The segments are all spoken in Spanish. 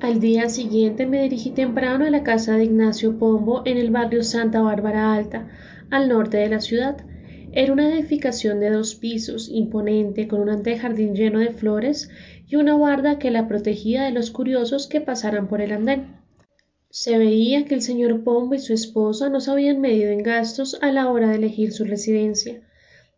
Al día siguiente me dirigí temprano a la casa de Ignacio Pombo en el barrio Santa Bárbara Alta, al norte de la ciudad. Era una edificación de dos pisos, imponente, con un antejardín lleno de flores y una guarda que la protegía de los curiosos que pasaran por el andén. Se veía que el señor Pombo y su esposa no se habían medido en gastos a la hora de elegir su residencia.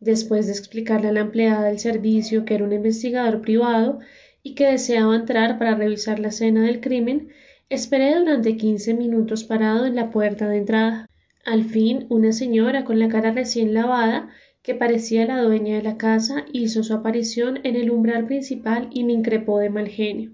Después de explicarle a la empleada del servicio que era un investigador privado y que deseaba entrar para revisar la escena del crimen, esperé durante quince minutos parado en la puerta de entrada. Al fin, una señora con la cara recién lavada, que parecía la dueña de la casa, hizo su aparición en el umbral principal y me increpó de mal genio.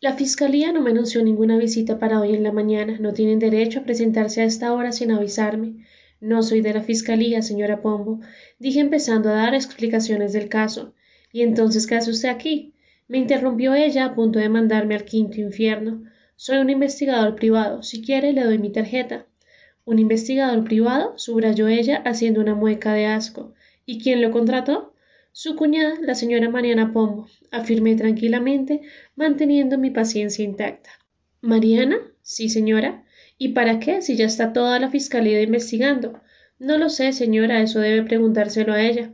La fiscalía no me anunció ninguna visita para hoy en la mañana. No tienen derecho a presentarse a esta hora sin avisarme. No soy de la fiscalía, señora Pombo, dije empezando a dar explicaciones del caso. ¿Y entonces qué hace usted aquí? Me interrumpió ella a punto de mandarme al quinto infierno. Soy un investigador privado. Si quiere, le doy mi tarjeta. ¿Un investigador privado? subrayó ella haciendo una mueca de asco. ¿Y quién lo contrató? Su cuñada, la señora Mariana Pombo, afirmé tranquilamente, manteniendo mi paciencia intacta. ¿Mariana? Sí, señora. ¿Y para qué, si ya está toda la fiscalía investigando? No lo sé, señora, eso debe preguntárselo a ella.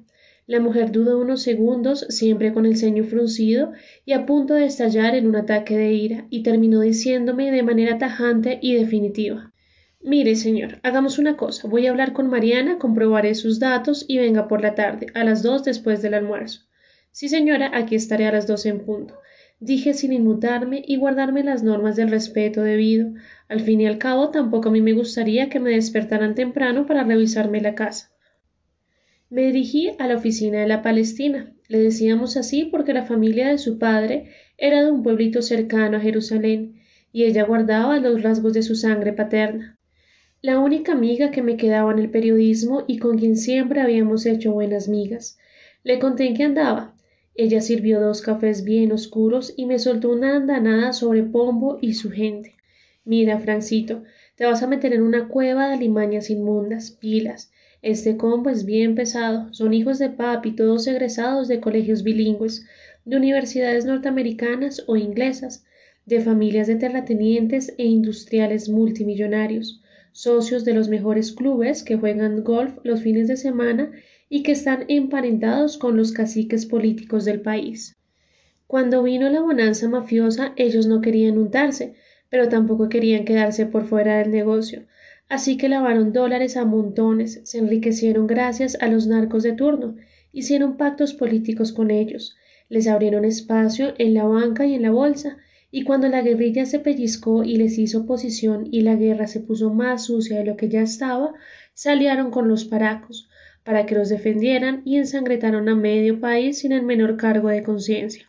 La mujer dudó unos segundos, siempre con el ceño fruncido y a punto de estallar en un ataque de ira, y terminó diciéndome de manera tajante y definitiva Mire, señor, hagamos una cosa. Voy a hablar con Mariana, comprobaré sus datos y venga por la tarde, a las dos después del almuerzo. Sí, señora, aquí estaré a las dos en punto. Dije sin inmutarme y guardarme las normas del respeto debido. Al fin y al cabo, tampoco a mí me gustaría que me despertaran temprano para revisarme la casa. Me dirigí a la oficina de la Palestina. Le decíamos así porque la familia de su padre era de un pueblito cercano a Jerusalén, y ella guardaba los rasgos de su sangre paterna. La única amiga que me quedaba en el periodismo y con quien siempre habíamos hecho buenas migas. Le conté en qué andaba. Ella sirvió dos cafés bien oscuros y me soltó una andanada sobre Pombo y su gente. Mira, Francito, te vas a meter en una cueva de alimañas inmundas, pilas. Este combo es bien pesado. Son hijos de papi, todos egresados de colegios bilingües, de universidades norteamericanas o inglesas, de familias de terratenientes e industriales multimillonarios, socios de los mejores clubes que juegan golf los fines de semana y que están emparentados con los caciques políticos del país. Cuando vino la bonanza mafiosa, ellos no querían untarse, pero tampoco querían quedarse por fuera del negocio, Así que lavaron dólares a montones, se enriquecieron gracias a los narcos de turno, hicieron pactos políticos con ellos, les abrieron espacio en la banca y en la bolsa, y cuando la guerrilla se pellizcó y les hizo oposición y la guerra se puso más sucia de lo que ya estaba, se aliaron con los paracos, para que los defendieran y ensangretaron a medio país sin el menor cargo de conciencia.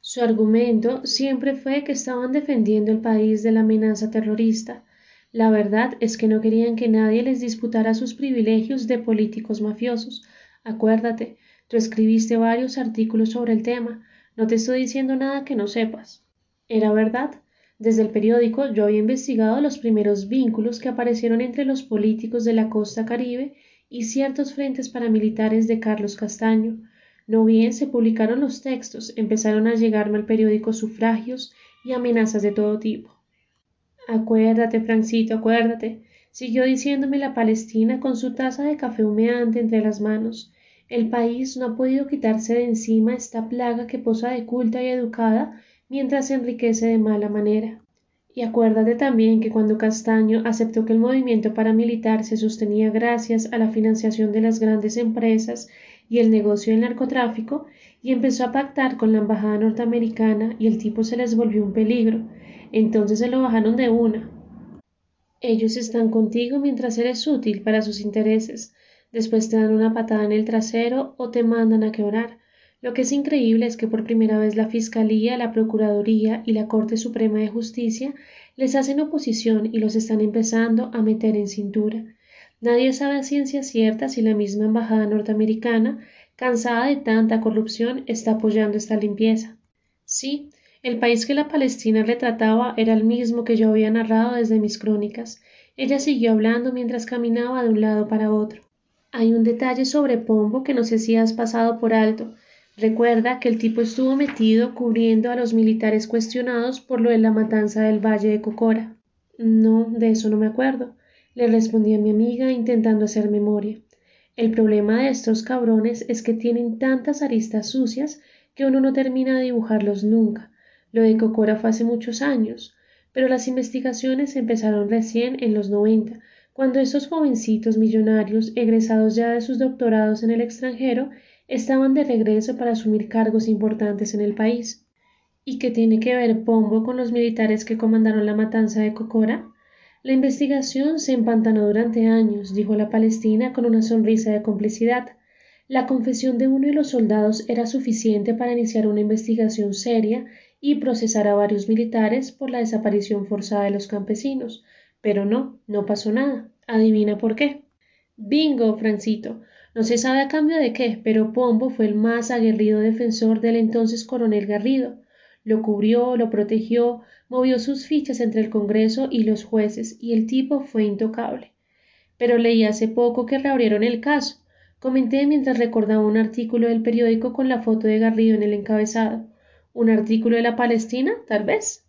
Su argumento siempre fue que estaban defendiendo el país de la amenaza terrorista, la verdad es que no querían que nadie les disputara sus privilegios de políticos mafiosos. Acuérdate, tú escribiste varios artículos sobre el tema. No te estoy diciendo nada que no sepas. Era verdad. Desde el periódico yo había investigado los primeros vínculos que aparecieron entre los políticos de la costa caribe y ciertos frentes paramilitares de Carlos Castaño. No bien se publicaron los textos, empezaron a llegarme al periódico sufragios y amenazas de todo tipo. Acuérdate, Francito, acuérdate, siguió diciéndome la Palestina con su taza de café humeante entre las manos. El país no ha podido quitarse de encima esta plaga que posa de culta y educada mientras se enriquece de mala manera. Y acuérdate también que cuando Castaño aceptó que el movimiento paramilitar se sostenía gracias a la financiación de las grandes empresas y el negocio del narcotráfico, y empezó a pactar con la embajada norteamericana y el tipo se les volvió un peligro, entonces se lo bajaron de una. Ellos están contigo mientras eres útil para sus intereses. Después te dan una patada en el trasero o te mandan a quebrar. Lo que es increíble es que por primera vez la Fiscalía, la Procuraduría y la Corte Suprema de Justicia les hacen oposición y los están empezando a meter en cintura. Nadie sabe a ciencia cierta si la misma Embajada norteamericana, cansada de tanta corrupción, está apoyando esta limpieza. Sí, el país que la Palestina retrataba era el mismo que yo había narrado desde mis crónicas. Ella siguió hablando mientras caminaba de un lado para otro. Hay un detalle sobre Pombo que no sé si has pasado por alto. Recuerda que el tipo estuvo metido cubriendo a los militares cuestionados por lo de la matanza del Valle de Cocora. No, de eso no me acuerdo, le respondí mi amiga intentando hacer memoria. El problema de estos cabrones es que tienen tantas aristas sucias que uno no termina de dibujarlos nunca. Lo de Cocora fue hace muchos años, pero las investigaciones empezaron recién en los noventa, cuando esos jovencitos millonarios, egresados ya de sus doctorados en el extranjero, estaban de regreso para asumir cargos importantes en el país. ¿Y qué tiene que ver Pombo con los militares que comandaron la matanza de Cocora? La investigación se empantanó durante años, dijo la Palestina con una sonrisa de complicidad. La confesión de uno de los soldados era suficiente para iniciar una investigación seria y procesar a varios militares por la desaparición forzada de los campesinos. Pero no, no pasó nada. Adivina por qué. Bingo, Francito. No se sabe a cambio de qué, pero Pombo fue el más aguerrido defensor del entonces coronel Garrido. Lo cubrió, lo protegió, movió sus fichas entre el Congreso y los jueces, y el tipo fue intocable. Pero leí hace poco que reabrieron el caso. Comenté mientras recordaba un artículo del periódico con la foto de Garrido en el encabezado. ¿Un artículo de la Palestina? Tal vez.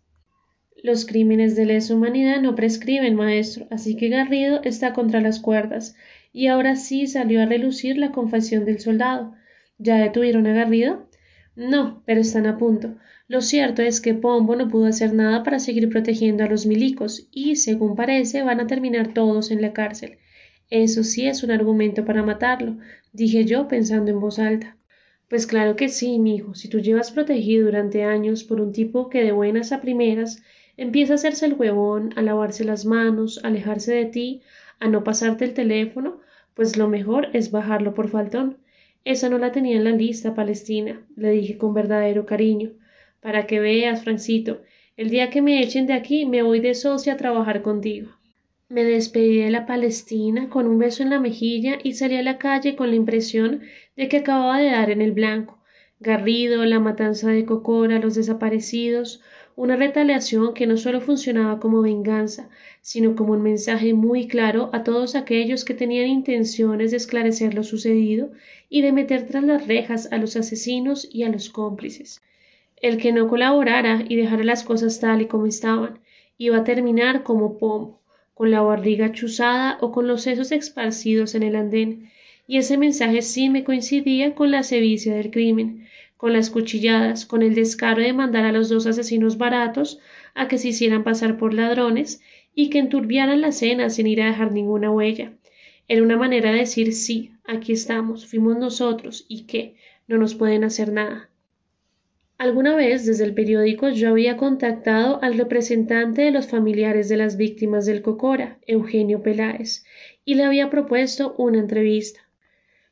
Los crímenes de lesa humanidad no prescriben, maestro, así que Garrido está contra las cuerdas, y ahora sí salió a relucir la confesión del soldado. ¿Ya detuvieron a Garrido? No, pero están a punto. Lo cierto es que Pombo no pudo hacer nada para seguir protegiendo a los milicos y, según parece, van a terminar todos en la cárcel. Eso sí es un argumento para matarlo, dije yo pensando en voz alta. Pues claro que sí, mi hijo. Si tú llevas protegido durante años por un tipo que de buenas a primeras empieza a hacerse el huevón, a lavarse las manos, a alejarse de ti, a no pasarte el teléfono, pues lo mejor es bajarlo por faltón. Esa no la tenía en la lista, Palestina, le dije con verdadero cariño. Para que veas, Francito, el día que me echen de aquí me voy de socia a trabajar contigo. Me despedí de la Palestina con un beso en la mejilla y salí a la calle con la impresión de que acababa de dar en el blanco. Garrido, la matanza de Cocora, los desaparecidos, una retaliación que no solo funcionaba como venganza, sino como un mensaje muy claro a todos aquellos que tenían intenciones de esclarecer lo sucedido y de meter tras las rejas a los asesinos y a los cómplices. El que no colaborara y dejara las cosas tal y como estaban, iba a terminar como Pombo, con la barriga chuzada o con los sesos esparcidos en el andén, y ese mensaje sí me coincidía con la sevicia del crimen, con las cuchilladas, con el descaro de mandar a los dos asesinos baratos a que se hicieran pasar por ladrones y que enturbiaran la cena sin ir a dejar ninguna huella. Era una manera de decir sí, aquí estamos, fuimos nosotros y que no nos pueden hacer nada. Alguna vez desde el periódico yo había contactado al representante de los familiares de las víctimas del Cocora, Eugenio Peláez, y le había propuesto una entrevista.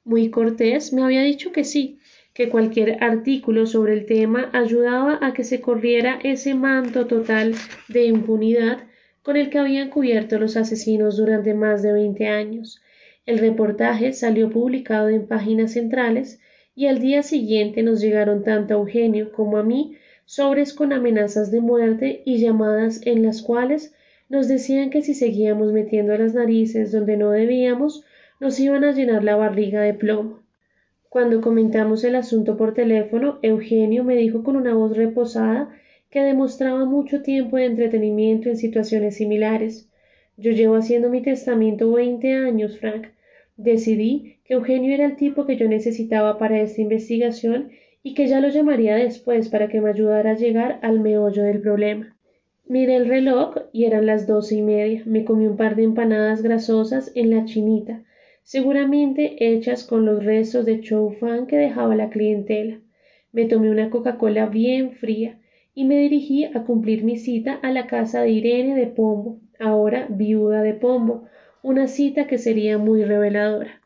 Muy cortés me había dicho que sí, que cualquier artículo sobre el tema ayudaba a que se corriera ese manto total de impunidad con el que habían cubierto los asesinos durante más de veinte años. El reportaje salió publicado en páginas centrales y al día siguiente nos llegaron tanto a Eugenio como a mí sobres con amenazas de muerte y llamadas en las cuales nos decían que si seguíamos metiendo las narices donde no debíamos, nos iban a llenar la barriga de plomo. Cuando comentamos el asunto por teléfono, Eugenio me dijo con una voz reposada que demostraba mucho tiempo de entretenimiento en situaciones similares. Yo llevo haciendo mi testamento veinte años, Frank. Decidí que Eugenio era el tipo que yo necesitaba para esta investigación y que ya lo llamaría después para que me ayudara a llegar al meollo del problema. Miré el reloj y eran las doce y media. Me comí un par de empanadas grasosas en la chinita seguramente hechas con los restos de chow que dejaba la clientela. Me tomé una Coca-Cola bien fría y me dirigí a cumplir mi cita a la casa de Irene de Pombo, ahora viuda de Pombo, una cita que sería muy reveladora.